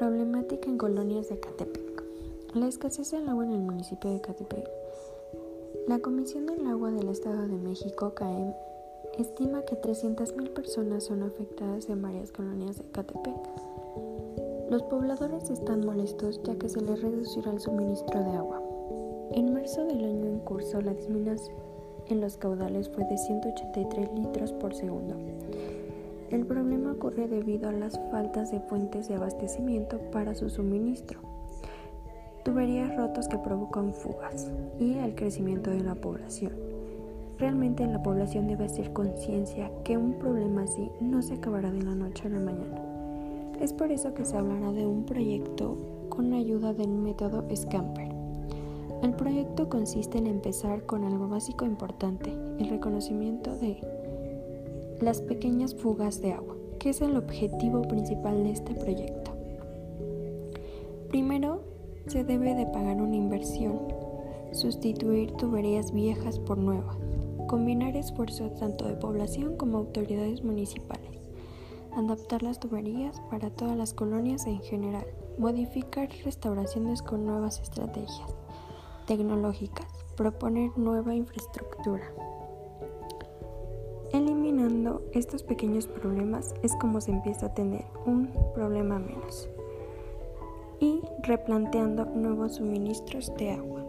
Catepec en colonias de Catepec. La escasez del agua en el municipio de Catepec. La Comisión del Agua del Estado de México, CAEM, estima que 300.000 personas son afectadas en varias colonias de Catepec. Los pobladores están molestos ya que se les reducirá el suministro de agua. En marzo del año en curso, la disminución en los caudales fue de 183 litros por segundo. El problema ocurre debido a las faltas de fuentes de abastecimiento para su suministro, tuberías rotas que provocan fugas y el crecimiento de la población. Realmente la población debe hacer conciencia que un problema así no se acabará de la noche a la mañana. Es por eso que se hablará de un proyecto con ayuda del método Scamper. El proyecto consiste en empezar con algo básico importante, el reconocimiento de las pequeñas fugas de agua, que es el objetivo principal de este proyecto. Primero, se debe de pagar una inversión, sustituir tuberías viejas por nuevas, combinar esfuerzos tanto de población como autoridades municipales, adaptar las tuberías para todas las colonias en general, modificar restauraciones con nuevas estrategias tecnológicas, proponer nueva infraestructura. Eliminando estos pequeños problemas es como se empieza a tener un problema menos y replanteando nuevos suministros de agua.